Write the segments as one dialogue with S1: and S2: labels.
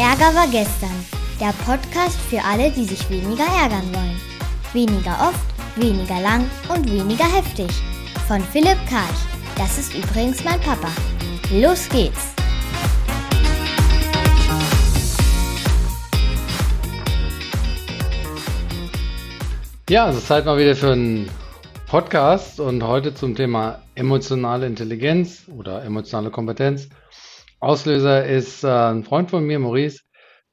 S1: Ärger war gestern. Der Podcast für alle, die sich weniger ärgern wollen. Weniger oft, weniger lang und weniger heftig. Von Philipp Karch. Das ist übrigens mein Papa. Los geht's!
S2: Ja, es ist Zeit mal wieder für einen Podcast und heute zum Thema emotionale Intelligenz oder emotionale Kompetenz. Auslöser ist äh, ein Freund von mir, Maurice,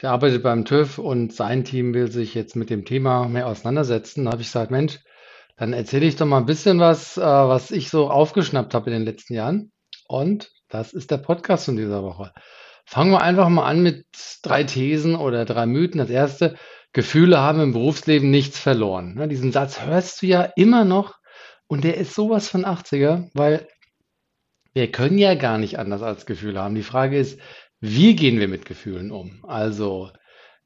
S2: der arbeitet beim TÜV und sein Team will sich jetzt mit dem Thema mehr auseinandersetzen. Da habe ich gesagt, Mensch, dann erzähle ich doch mal ein bisschen was, äh, was ich so aufgeschnappt habe in den letzten Jahren. Und das ist der Podcast von dieser Woche. Fangen wir einfach mal an mit drei Thesen oder drei Mythen. Das erste, Gefühle haben im Berufsleben nichts verloren. Ne, diesen Satz hörst du ja immer noch und der ist sowas von 80er, weil wir können ja gar nicht anders als Gefühle haben. Die Frage ist, wie gehen wir mit Gefühlen um? Also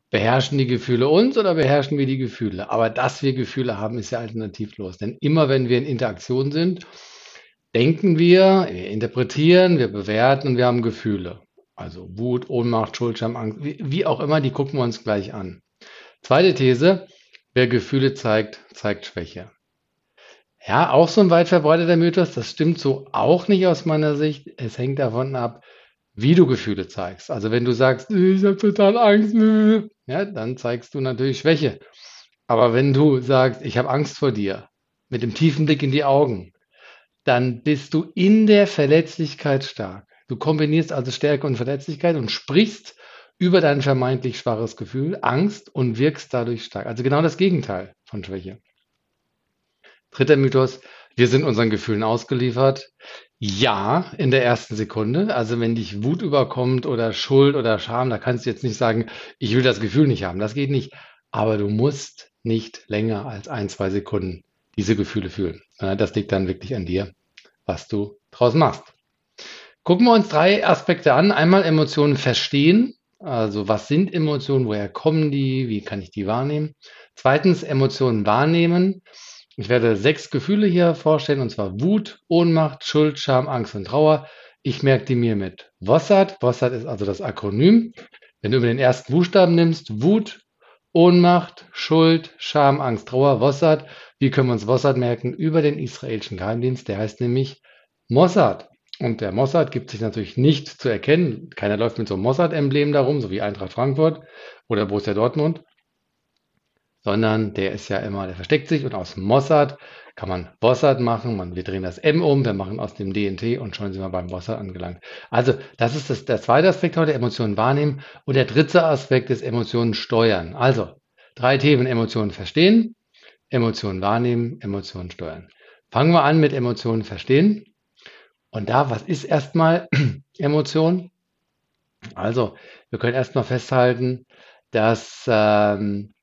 S2: beherrschen die Gefühle uns oder beherrschen wir die Gefühle? Aber dass wir Gefühle haben, ist ja alternativlos. Denn immer wenn wir in Interaktion sind, denken wir, wir interpretieren, wir bewerten und wir haben Gefühle. Also Wut, Ohnmacht, Schuldscham, Angst, wie, wie auch immer, die gucken wir uns gleich an. Zweite These, wer Gefühle zeigt, zeigt Schwäche. Ja, auch so ein weit verbreiteter Mythos, das stimmt so auch nicht aus meiner Sicht. Es hängt davon ab, wie du Gefühle zeigst. Also wenn du sagst, ich habe total Angst, ja, dann zeigst du natürlich Schwäche. Aber wenn du sagst, ich habe Angst vor dir, mit dem tiefen Blick in die Augen, dann bist du in der Verletzlichkeit stark. Du kombinierst also Stärke und Verletzlichkeit und sprichst über dein vermeintlich schwaches Gefühl, Angst und wirkst dadurch stark. Also genau das Gegenteil von Schwäche. Dritter Mythos, wir sind unseren Gefühlen ausgeliefert. Ja, in der ersten Sekunde. Also wenn dich Wut überkommt oder Schuld oder Scham, da kannst du jetzt nicht sagen, ich will das Gefühl nicht haben. Das geht nicht. Aber du musst nicht länger als ein, zwei Sekunden diese Gefühle fühlen. Das liegt dann wirklich an dir, was du draus machst. Gucken wir uns drei Aspekte an. Einmal Emotionen verstehen. Also was sind Emotionen, woher kommen die, wie kann ich die wahrnehmen? Zweitens Emotionen wahrnehmen. Ich werde sechs Gefühle hier vorstellen, und zwar Wut, Ohnmacht, Schuld, Scham, Angst und Trauer. Ich merke die mir mit WOSSAT. WOSSAT ist also das Akronym. Wenn du über den ersten Buchstaben nimmst, Wut, Ohnmacht, Schuld, Scham, Angst, Trauer, WOSSAT. Wie können wir uns WOSSAT merken? Über den israelischen Geheimdienst, der heißt nämlich Mossad. Und der Mossad gibt sich natürlich nicht zu erkennen. Keiner läuft mit so einem Mossad-Emblem darum, so wie Eintracht Frankfurt oder Borussia Dortmund, sondern der ist ja immer, der versteckt sich und aus Mossad kann man Bossad machen. Man, wir drehen das M um, wir machen aus dem DNT und schon sind wir beim Bossad angelangt. Also das ist das, der zweite Aspekt heute, Emotionen wahrnehmen. Und der dritte Aspekt ist Emotionen steuern. Also drei Themen, Emotionen verstehen, Emotionen wahrnehmen, Emotionen steuern. Fangen wir an mit Emotionen verstehen. Und da, was ist erstmal Emotion? Also, wir können erstmal festhalten, dass ähm,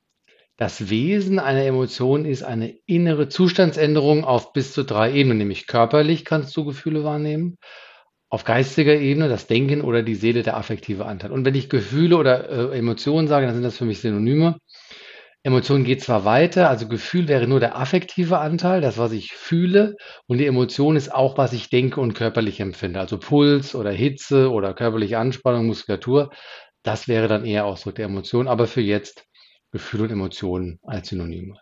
S2: das Wesen einer Emotion ist eine innere Zustandsänderung auf bis zu drei Ebenen, nämlich körperlich kannst du Gefühle wahrnehmen, auf geistiger Ebene das Denken oder die Seele, der affektive Anteil. Und wenn ich Gefühle oder äh, Emotionen sage, dann sind das für mich Synonyme. Emotion geht zwar weiter, also Gefühl wäre nur der affektive Anteil, das, was ich fühle, und die Emotion ist auch, was ich denke und körperlich empfinde. Also Puls oder Hitze oder körperliche Anspannung, Muskulatur, das wäre dann eher Ausdruck der Emotion, aber für jetzt Gefühl und Emotionen als Synonyme.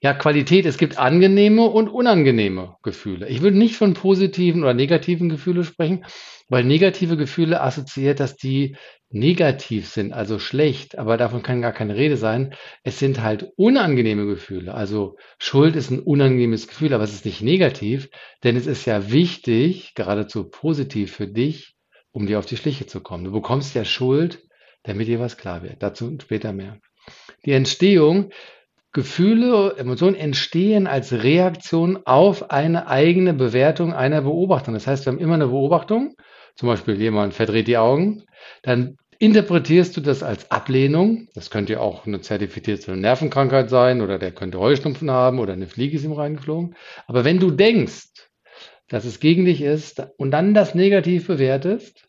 S2: Ja, Qualität, es gibt angenehme und unangenehme Gefühle. Ich würde nicht von positiven oder negativen Gefühlen sprechen, weil negative Gefühle assoziiert, dass die negativ sind, also schlecht, aber davon kann gar keine Rede sein. Es sind halt unangenehme Gefühle. Also Schuld ist ein unangenehmes Gefühl, aber es ist nicht negativ, denn es ist ja wichtig, geradezu positiv für dich, um dir auf die Schliche zu kommen. Du bekommst ja Schuld, damit dir was klar wird. Dazu später mehr. Die Entstehung Gefühle, Emotionen entstehen als Reaktion auf eine eigene Bewertung einer Beobachtung. Das heißt, wir haben immer eine Beobachtung, zum Beispiel jemand verdreht die Augen, dann interpretierst du das als Ablehnung. Das könnte ja auch eine zertifizierte Nervenkrankheit sein oder der könnte Heuschnupfen haben oder eine Fliege ist ihm reingeflogen. Aber wenn du denkst, dass es gegen dich ist und dann das negativ bewertest,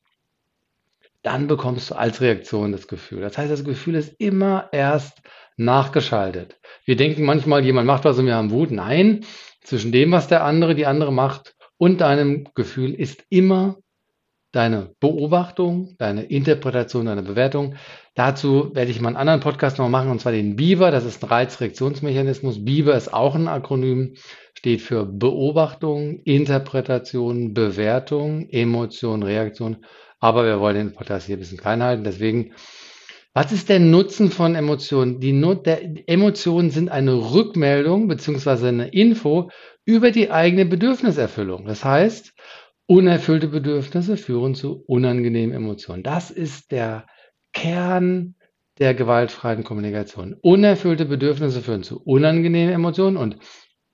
S2: dann bekommst du als Reaktion das Gefühl. Das heißt, das Gefühl ist immer erst nachgeschaltet. Wir denken manchmal, jemand macht was und wir haben Wut. Nein, zwischen dem, was der andere, die andere macht und deinem Gefühl ist immer deine Beobachtung, deine Interpretation, deine Bewertung. Dazu werde ich mal einen anderen Podcast noch machen, und zwar den BIBER. Das ist ein Reizreaktionsmechanismus. BIBER ist auch ein Akronym, steht für Beobachtung, Interpretation, Bewertung, Emotion, Reaktion. Aber wir wollen den Podcast hier ein bisschen klein halten. Deswegen, was ist der Nutzen von Emotionen? Die Not der Emotionen sind eine Rückmeldung beziehungsweise eine Info über die eigene Bedürfniserfüllung. Das heißt, Unerfüllte Bedürfnisse führen zu unangenehmen Emotionen. Das ist der Kern der gewaltfreien Kommunikation. Unerfüllte Bedürfnisse führen zu unangenehmen Emotionen und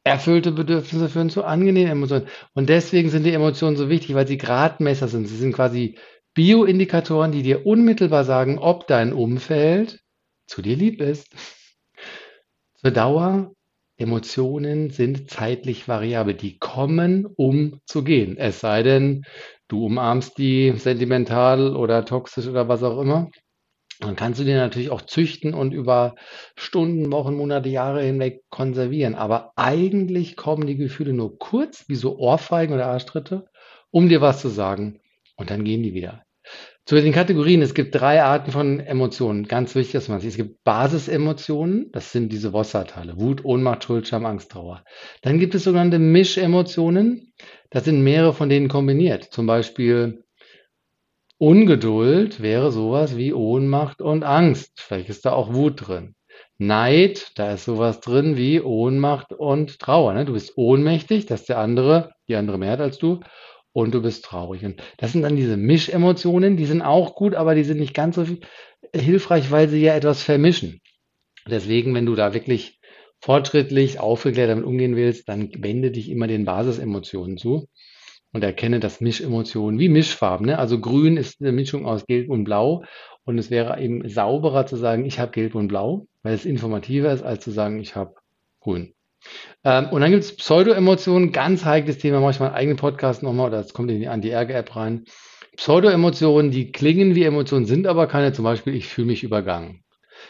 S2: erfüllte Bedürfnisse führen zu angenehmen Emotionen. Und deswegen sind die Emotionen so wichtig, weil sie Gradmesser sind. Sie sind quasi Bioindikatoren, die dir unmittelbar sagen, ob dein Umfeld zu dir lieb ist. Zur Dauer Emotionen sind zeitlich variabel. Die kommen, um zu gehen. Es sei denn, du umarmst die sentimental oder toxisch oder was auch immer. Dann kannst du die natürlich auch züchten und über Stunden, Wochen, Monate, Jahre hinweg konservieren. Aber eigentlich kommen die Gefühle nur kurz, wie so Ohrfeigen oder Arschtritte, um dir was zu sagen. Und dann gehen die wieder. Zu den Kategorien, es gibt drei Arten von Emotionen. Ganz wichtig, dass man sieht. Es gibt Basisemotionen, das sind diese Wasserteile. Wut, Ohnmacht, Schuld, Scham, Angst, Trauer. Dann gibt es sogenannte Mischemotionen. Das sind mehrere von denen kombiniert. Zum Beispiel Ungeduld wäre sowas wie Ohnmacht und Angst. Vielleicht ist da auch Wut drin. Neid, da ist sowas drin wie Ohnmacht und Trauer. Ne? Du bist ohnmächtig, dass der andere, die andere mehr hat als du und du bist traurig. Und das sind dann diese Mischemotionen, die sind auch gut, aber die sind nicht ganz so hilfreich, weil sie ja etwas vermischen. Deswegen, wenn du da wirklich fortschrittlich, aufgeklärt damit umgehen willst, dann wende dich immer den Basisemotionen zu und erkenne das Mischemotionen wie Mischfarben. Ne? Also grün ist eine Mischung aus Gelb und Blau und es wäre eben sauberer zu sagen, ich habe Gelb und Blau, weil es informativer ist, als zu sagen, ich habe Grün. Ähm, und dann gibt es Pseudo-Emotionen, ganz heikles Thema, mache ich mal einen eigenen Podcast nochmal, oder das kommt in die Anti-Ärger-App rein. Pseudo-Emotionen, die klingen wie Emotionen, sind aber keine, zum Beispiel, ich fühle mich übergangen.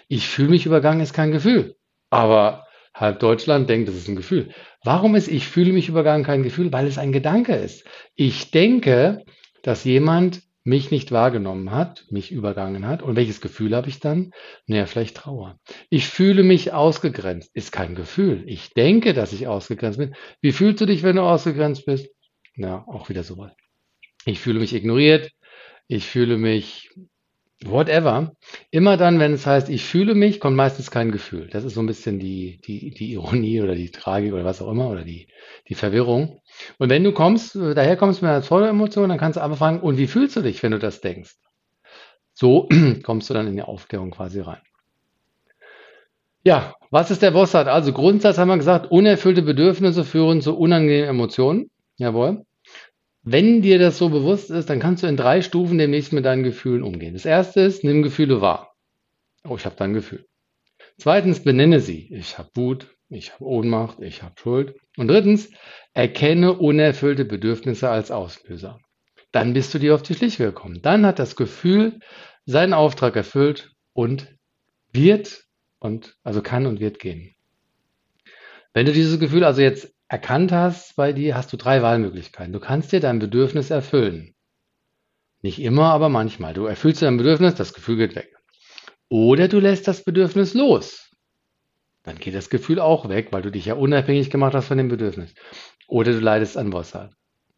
S2: Ich fühle mich übergangen ist kein Gefühl. Aber halb Deutschland denkt, das ist ein Gefühl. Warum ist ich fühle mich übergangen kein Gefühl? Weil es ein Gedanke ist. Ich denke, dass jemand mich nicht wahrgenommen hat, mich übergangen hat. Und welches Gefühl habe ich dann? Naja, vielleicht Trauer. Ich fühle mich ausgegrenzt. Ist kein Gefühl. Ich denke, dass ich ausgegrenzt bin. Wie fühlst du dich, wenn du ausgegrenzt bist? Ja, auch wieder so was. Ich fühle mich ignoriert. Ich fühle mich whatever. Immer dann, wenn es heißt, ich fühle mich, kommt meistens kein Gefühl. Das ist so ein bisschen die, die, die Ironie oder die Tragik oder was auch immer oder die, die Verwirrung. Und wenn du kommst, daher kommst mit einer voller Emotion, dann kannst du einfach fragen, und wie fühlst du dich, wenn du das denkst? So kommst du dann in die Aufklärung quasi rein. Ja, was ist der Bossart? Also Grundsatz haben wir gesagt, unerfüllte Bedürfnisse führen zu unangenehmen Emotionen. Jawohl. Wenn dir das so bewusst ist, dann kannst du in drei Stufen demnächst mit deinen Gefühlen umgehen. Das erste ist, nimm Gefühle wahr. Oh, ich habe da ein Gefühl. Zweitens, benenne sie. Ich habe Wut, ich habe Ohnmacht, ich habe Schuld. Und drittens, erkenne unerfüllte Bedürfnisse als Auslöser. Dann bist du dir auf die Schliche gekommen. Dann hat das Gefühl seinen Auftrag erfüllt und wird und also kann und wird gehen. Wenn du dieses Gefühl also jetzt erkannt hast bei dir, hast du drei Wahlmöglichkeiten. Du kannst dir dein Bedürfnis erfüllen. Nicht immer, aber manchmal. Du erfüllst dein Bedürfnis, das Gefühl geht weg. Oder du lässt das Bedürfnis los. Dann geht das Gefühl auch weg, weil du dich ja unabhängig gemacht hast von dem Bedürfnis. Oder du leidest an Bossart.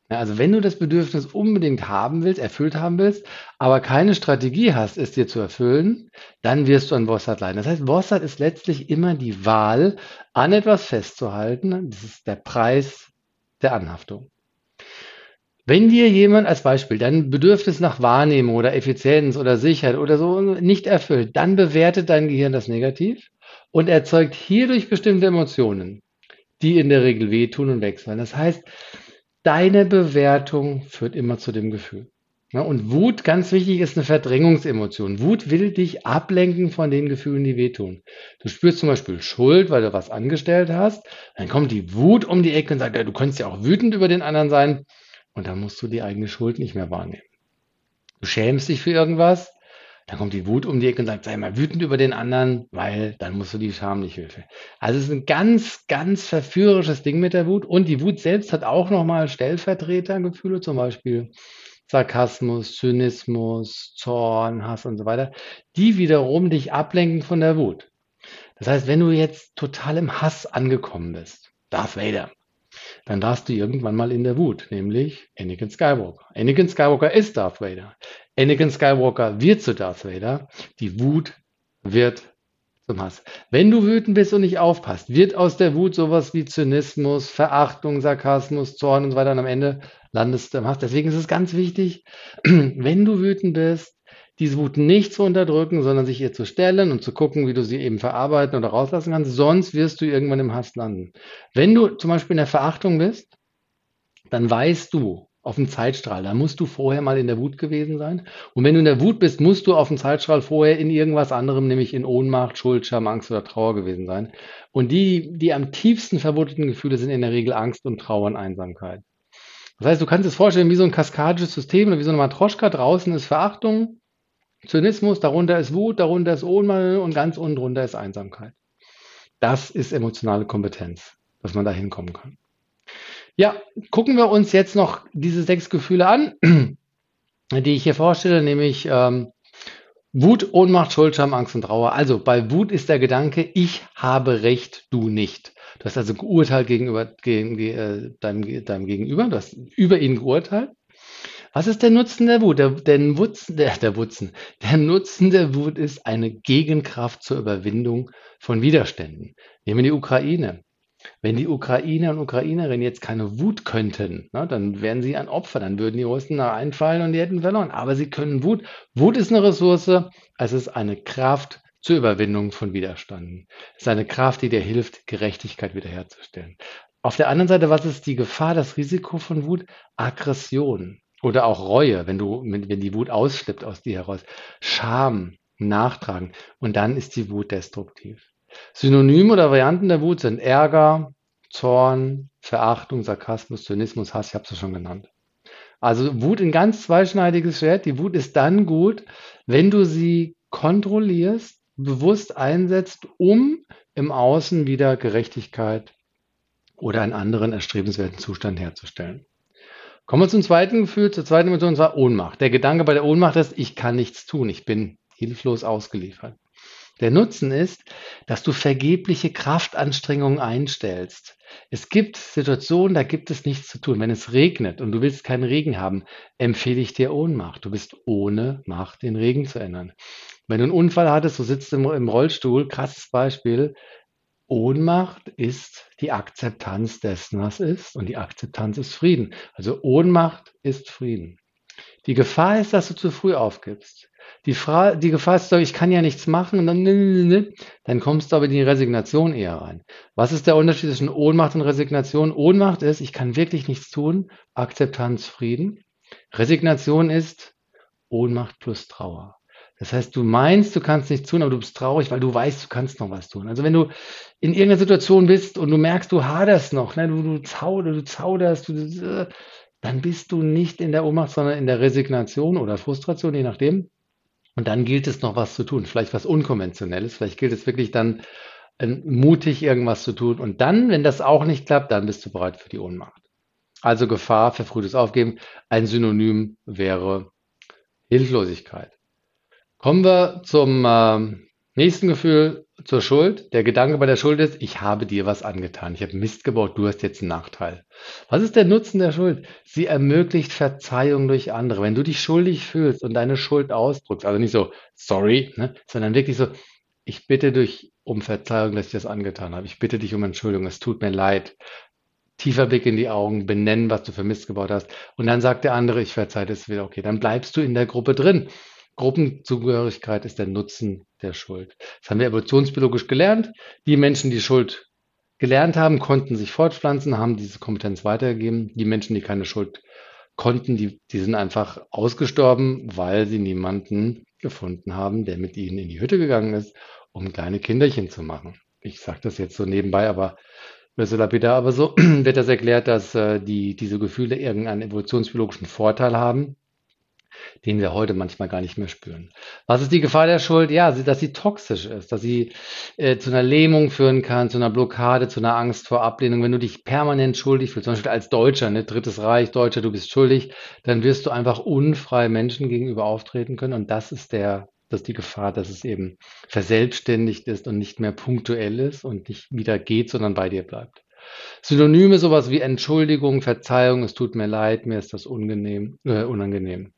S2: Also wenn du das Bedürfnis unbedingt haben willst, erfüllt haben willst, aber keine Strategie hast, es dir zu erfüllen, dann wirst du an Bossart leiden. Das heißt, Bossart ist letztlich immer die Wahl, an etwas festzuhalten. Das ist der Preis der Anhaftung. Wenn dir jemand als Beispiel dein Bedürfnis nach Wahrnehmung oder Effizienz oder Sicherheit oder so nicht erfüllt, dann bewertet dein Gehirn das negativ und erzeugt hierdurch bestimmte Emotionen, die in der Regel wehtun und wechseln. Das heißt, deine Bewertung führt immer zu dem Gefühl. Und Wut, ganz wichtig, ist eine Verdrängungsemotion. Wut will dich ablenken von den Gefühlen, die wehtun. Du spürst zum Beispiel Schuld, weil du was angestellt hast. Dann kommt die Wut um die Ecke und sagt, ja, du könntest ja auch wütend über den anderen sein. Und dann musst du die eigene Schuld nicht mehr wahrnehmen. Du schämst dich für irgendwas. Dann kommt die Wut um die Ecke und sagt, sei mal wütend über den anderen, weil dann musst du die Scham nicht hilfe. Also es ist ein ganz, ganz verführerisches Ding mit der Wut. Und die Wut selbst hat auch nochmal Stellvertretergefühle, zum Beispiel Sarkasmus, Zynismus, Zorn, Hass und so weiter, die wiederum dich ablenken von der Wut. Das heißt, wenn du jetzt total im Hass angekommen bist, Darth Vader, dann darfst du irgendwann mal in der Wut, nämlich Anakin Skywalker. Anakin Skywalker ist Darth Vader. Anakin Skywalker wird zu Darth Vader. Die Wut wird zum Hass. Wenn du wütend bist und nicht aufpasst, wird aus der Wut sowas wie Zynismus, Verachtung, Sarkasmus, Zorn und so weiter und am Ende landest du im Hass. Deswegen ist es ganz wichtig, wenn du wütend bist, diese Wut nicht zu unterdrücken, sondern sich ihr zu stellen und zu gucken, wie du sie eben verarbeiten oder rauslassen kannst. Sonst wirst du irgendwann im Hass landen. Wenn du zum Beispiel in der Verachtung bist, dann weißt du auf dem Zeitstrahl, da musst du vorher mal in der Wut gewesen sein. Und wenn du in der Wut bist, musst du auf dem Zeitstrahl vorher in irgendwas anderem, nämlich in Ohnmacht, Schuld, Scham, Angst oder Trauer gewesen sein. Und die, die am tiefsten verwurzelten Gefühle sind in der Regel Angst und Trauer und Einsamkeit. Das heißt, du kannst es vorstellen wie so ein kaskadisches System oder wie so eine Matroschka. Draußen ist Verachtung, Zynismus, darunter ist Wut, darunter ist Ohnmacht und ganz unten drunter ist Einsamkeit. Das ist emotionale Kompetenz, dass man da hinkommen kann. Ja, gucken wir uns jetzt noch diese sechs Gefühle an, die ich hier vorstelle, nämlich ähm, Wut, Ohnmacht, Schuld, Scham, Angst und Trauer. Also bei Wut ist der Gedanke, ich habe Recht, du nicht. Du hast also geurteilt gegenüber gegen, äh, deinem, deinem Gegenüber, du hast über ihn geurteilt. Was ist der Nutzen der Wut? Der, der, Wutzen, der, der, Wutzen, der Nutzen der Wut ist eine Gegenkraft zur Überwindung von Widerständen. Nehmen wir die Ukraine. Wenn die Ukrainer und Ukrainerinnen jetzt keine Wut könnten, ne, dann wären sie ein Opfer, dann würden die Russen da einfallen und die hätten verloren. Aber sie können Wut. Wut ist eine Ressource, es ist eine Kraft zur Überwindung von Widerständen. Es ist eine Kraft, die dir hilft, Gerechtigkeit wiederherzustellen. Auf der anderen Seite, was ist die Gefahr, das Risiko von Wut? Aggression oder auch Reue, wenn du, wenn die Wut ausschlippt aus dir heraus. Scham, Nachtragen. Und dann ist die Wut destruktiv. Synonyme oder Varianten der Wut sind Ärger, Zorn, Verachtung, Sarkasmus, Zynismus, Hass, ich habe es schon genannt. Also Wut ein ganz zweischneidiges Schwert. Die Wut ist dann gut, wenn du sie kontrollierst, bewusst einsetzt, um im Außen wieder Gerechtigkeit oder einen anderen erstrebenswerten Zustand herzustellen. Kommen wir zum zweiten Gefühl, zur zweiten Emotion, und zwar Ohnmacht. Der Gedanke bei der Ohnmacht ist, ich kann nichts tun, ich bin hilflos ausgeliefert. Der Nutzen ist, dass du vergebliche Kraftanstrengungen einstellst. Es gibt Situationen, da gibt es nichts zu tun. Wenn es regnet und du willst keinen Regen haben, empfehle ich dir Ohnmacht. Du bist ohne Macht, den Regen zu ändern. Wenn du einen Unfall hattest, du sitzt im, im Rollstuhl, krasses Beispiel. Ohnmacht ist die Akzeptanz dessen, was ist. Und die Akzeptanz ist Frieden. Also Ohnmacht ist Frieden. Die Gefahr ist, dass du zu früh aufgibst. Die, Fra die Gefahr ist, ich kann ja nichts machen und dann, dann kommst du aber in die Resignation eher rein. Was ist der Unterschied zwischen Ohnmacht und Resignation? Ohnmacht ist, ich kann wirklich nichts tun, Akzeptanz, Frieden. Resignation ist Ohnmacht plus Trauer. Das heißt, du meinst, du kannst nichts tun, aber du bist traurig, weil du weißt, du kannst noch was tun. Also wenn du in irgendeiner Situation bist und du merkst, du haderst noch, ne, du, du, zauderst, du zauderst, du, dann bist du nicht in der Ohnmacht, sondern in der Resignation oder Frustration, je nachdem. Und dann gilt es noch was zu tun, vielleicht was Unkonventionelles, vielleicht gilt es wirklich dann äh, mutig irgendwas zu tun. Und dann, wenn das auch nicht klappt, dann bist du bereit für die Ohnmacht. Also Gefahr, verfrühtes Aufgeben. Ein Synonym wäre Hilflosigkeit. Kommen wir zum äh, nächsten Gefühl, zur Schuld. Der Gedanke bei der Schuld ist, ich habe dir was angetan. Ich habe Mist gebaut, du hast jetzt einen Nachteil. Was ist der Nutzen der Schuld? Sie ermöglicht Verzeihung durch andere. Wenn du dich schuldig fühlst und deine Schuld ausdrückst, also nicht so, sorry, ne, sondern wirklich so, ich bitte dich um Verzeihung, dass ich das angetan habe. Ich bitte dich um Entschuldigung, es tut mir leid. Tiefer Blick in die Augen, benennen, was du für Mist gebaut hast. Und dann sagt der andere, ich verzeihe das wieder. Okay, dann bleibst du in der Gruppe drin. Gruppenzugehörigkeit ist der Nutzen der Schuld. Das haben wir evolutionsbiologisch gelernt. Die Menschen, die Schuld gelernt haben, konnten sich fortpflanzen, haben diese Kompetenz weitergegeben. Die Menschen, die keine Schuld konnten, die, die sind einfach ausgestorben, weil sie niemanden gefunden haben, der mit ihnen in die Hütte gegangen ist, um kleine Kinderchen zu machen. Ich sage das jetzt so nebenbei, aber so lapidar, aber so wird das erklärt, dass äh, die, diese Gefühle irgendeinen evolutionsbiologischen Vorteil haben den wir heute manchmal gar nicht mehr spüren. Was ist die Gefahr der Schuld? Ja, dass sie toxisch ist, dass sie äh, zu einer Lähmung führen kann, zu einer Blockade, zu einer Angst vor Ablehnung. Wenn du dich permanent schuldig fühlst, zum Beispiel als Deutscher, ne, Drittes Reich, Deutscher, du bist schuldig, dann wirst du einfach unfrei Menschen gegenüber auftreten können. Und das ist der, das ist die Gefahr, dass es eben verselbstständigt ist und nicht mehr punktuell ist und nicht wieder geht, sondern bei dir bleibt. Synonyme sowas wie Entschuldigung, Verzeihung, es tut mir leid, mir ist das unangenehm. Äh, unangenehm.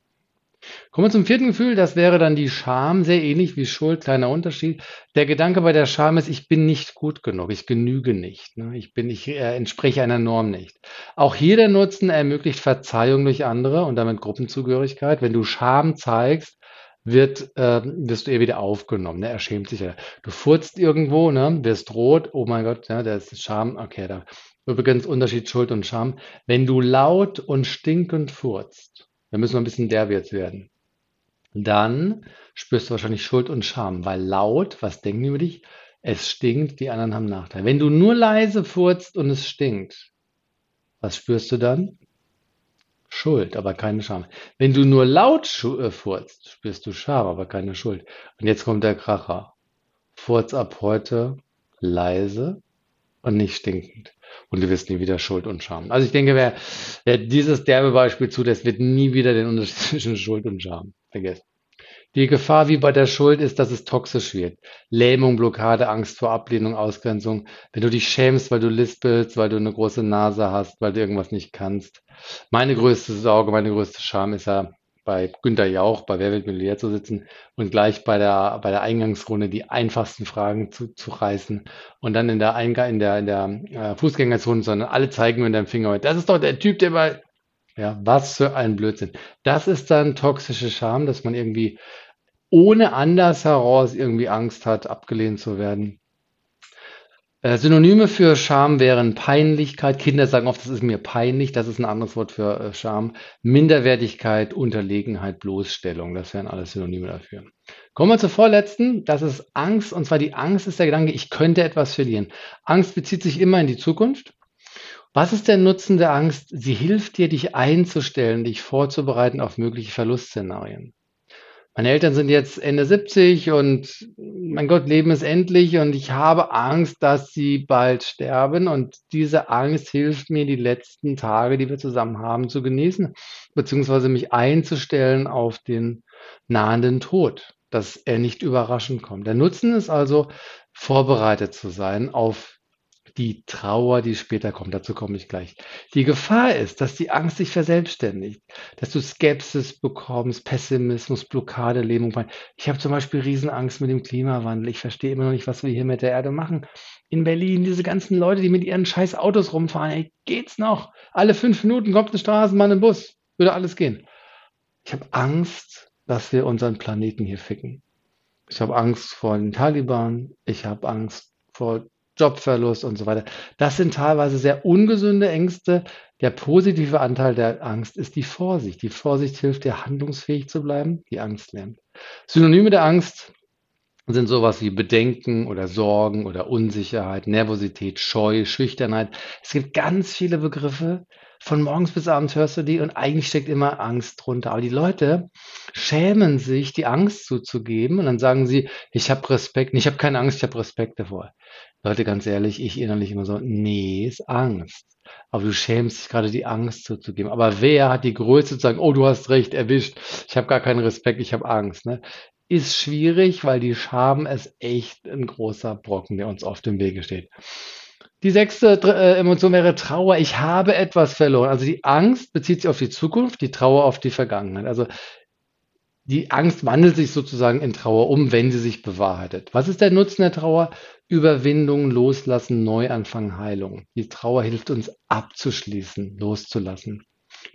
S2: Kommen wir zum vierten Gefühl, das wäre dann die Scham, sehr ähnlich wie Schuld, kleiner Unterschied. Der Gedanke bei der Scham ist, ich bin nicht gut genug, ich genüge nicht, ne? ich bin, ich äh, entspreche einer Norm nicht. Auch hier der Nutzen ermöglicht Verzeihung durch andere und damit Gruppenzugehörigkeit. Wenn du Scham zeigst, wird, äh, wirst du eher wieder aufgenommen. Ne? Er schämt sich ja. Du furzt irgendwo, ne? wirst rot, oh mein Gott, ja, das ist Scham, okay, da. Übrigens Unterschied Schuld und Scham. Wenn du laut und stinkend furzt, dann müssen wir ein bisschen derb jetzt werden. Dann spürst du wahrscheinlich Schuld und Scham, weil laut, was denken die über dich? Es stinkt, die anderen haben Nachteil. Wenn du nur leise furzt und es stinkt, was spürst du dann? Schuld, aber keine Scham. Wenn du nur laut äh, furzt, spürst du Scham, aber keine Schuld. Und jetzt kommt der Kracher. Furz ab heute leise und nicht stinkend. Und du wirst nie wieder Schuld und Scham. Also ich denke, wer, wer dieses derbe Beispiel zulässt, wird nie wieder den Unterschied zwischen Schuld und Scham vergessen. Die Gefahr wie bei der Schuld ist, dass es toxisch wird. Lähmung, Blockade, Angst vor Ablehnung, Ausgrenzung. Wenn du dich schämst, weil du lispelst, weil du eine große Nase hast, weil du irgendwas nicht kannst. Meine größte Sorge, meine größte Scham ist ja, bei Günter Jauch, bei Wer wird Millionär zu sitzen und gleich bei der, bei der Eingangsrunde die einfachsten Fragen zu, zu reißen und dann in der, Eingang, in der, in der äh, Fußgängerzone, sondern alle zeigen mit dem Finger, das ist doch der Typ, der bei, ja, was für ein Blödsinn. Das ist dann toxische Scham, dass man irgendwie ohne anders heraus irgendwie Angst hat, abgelehnt zu werden. Äh, Synonyme für Scham wären Peinlichkeit. Kinder sagen oft, das ist mir peinlich. Das ist ein anderes Wort für äh, Scham. Minderwertigkeit, Unterlegenheit, Bloßstellung. Das wären alles Synonyme dafür. Kommen wir zur vorletzten. Das ist Angst. Und zwar die Angst ist der Gedanke, ich könnte etwas verlieren. Angst bezieht sich immer in die Zukunft. Was ist der Nutzen der Angst? Sie hilft dir, dich einzustellen, dich vorzubereiten auf mögliche Verlustszenarien. Meine Eltern sind jetzt Ende 70 und mein Gott, Leben ist endlich und ich habe Angst, dass sie bald sterben und diese Angst hilft mir, die letzten Tage, die wir zusammen haben, zu genießen, beziehungsweise mich einzustellen auf den nahenden Tod, dass er nicht überraschend kommt. Der Nutzen ist also, vorbereitet zu sein auf die Trauer, die später kommt. Dazu komme ich gleich. Die Gefahr ist, dass die Angst sich verselbstständigt, dass du Skepsis bekommst, Pessimismus, Blockade, Lähmung. Ich habe zum Beispiel Riesenangst mit dem Klimawandel. Ich verstehe immer noch nicht, was wir hier mit der Erde machen. In Berlin, diese ganzen Leute, die mit ihren scheiß Autos rumfahren, ey, geht's noch? Alle fünf Minuten kommt eine Straßenbahn, ein Bus. Würde alles gehen. Ich habe Angst, dass wir unseren Planeten hier ficken. Ich habe Angst vor den Taliban. Ich habe Angst vor Jobverlust und so weiter. Das sind teilweise sehr ungesunde Ängste. Der positive Anteil der Angst ist die Vorsicht. Die Vorsicht hilft dir, handlungsfähig zu bleiben. Die Angst lernt. Synonyme der Angst sind sowas wie Bedenken oder Sorgen oder Unsicherheit, Nervosität, Scheu, Schüchternheit. Es gibt ganz viele Begriffe. Von morgens bis abends hörst du die und eigentlich steckt immer Angst drunter. Aber die Leute schämen sich, die Angst zuzugeben und dann sagen sie, ich habe Respekt, ich habe keine Angst, ich habe Respekt davor. Leute, ganz ehrlich, ich innerlich immer so, nee, ist Angst. Aber du schämst dich gerade, die Angst zuzugeben. Aber wer hat die Größe zu sagen, oh, du hast recht, erwischt, ich habe gar keinen Respekt, ich habe Angst. Ne? Ist schwierig, weil die Scham ist echt ein großer Brocken, der uns auf dem Wege steht. Die sechste äh, Emotion wäre Trauer. Ich habe etwas verloren. Also die Angst bezieht sich auf die Zukunft, die Trauer auf die Vergangenheit. Also die Angst wandelt sich sozusagen in Trauer um, wenn sie sich bewahrheitet. Was ist der Nutzen der Trauer? Überwindung, Loslassen, Neuanfang, Heilung. Die Trauer hilft uns abzuschließen, loszulassen.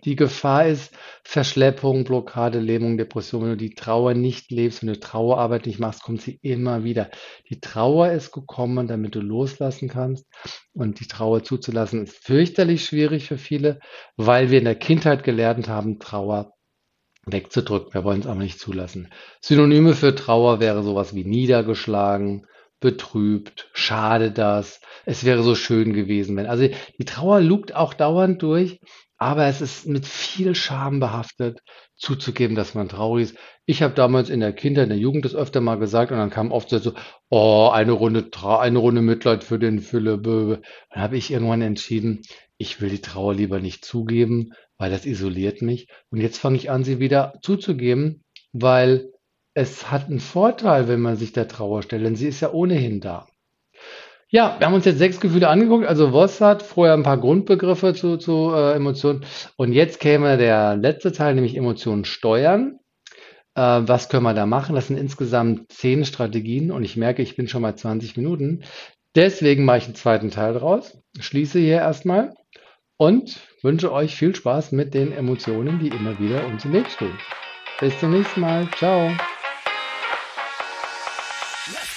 S2: Die Gefahr ist Verschleppung, Blockade, Lähmung, Depression. Wenn du die Trauer nicht lebst, wenn du Trauerarbeit nicht machst, kommt sie immer wieder. Die Trauer ist gekommen, damit du loslassen kannst. Und die Trauer zuzulassen ist fürchterlich schwierig für viele, weil wir in der Kindheit gelernt haben, Trauer wegzudrücken. Wir wollen es aber nicht zulassen. Synonyme für Trauer wäre sowas wie niedergeschlagen, betrübt, schade das, es wäre so schön gewesen, wenn. Also die Trauer lugt auch dauernd durch, aber es ist mit viel Scham behaftet, zuzugeben, dass man traurig ist. Ich habe damals in der Kindheit, in der Jugend das öfter mal gesagt und dann kam oft so, oh, eine Runde, eine Runde Mitleid für den Philipp. Dann habe ich irgendwann entschieden, ich will die Trauer lieber nicht zugeben, weil das isoliert mich. Und jetzt fange ich an, sie wieder zuzugeben, weil es hat einen Vorteil, wenn man sich der Trauer stellt, denn sie ist ja ohnehin da. Ja, wir haben uns jetzt sechs Gefühle angeguckt. Also Voss hat vorher ein paar Grundbegriffe zu, zu äh, Emotionen. Und jetzt käme der letzte Teil, nämlich Emotionen steuern. Äh, was können wir da machen? Das sind insgesamt zehn Strategien und ich merke, ich bin schon mal 20 Minuten. Deswegen mache ich einen zweiten Teil draus. Schließe hier erstmal und wünsche euch viel Spaß mit den Emotionen, die immer wieder uns im Weg stehen. Bis zum nächsten Mal. Ciao.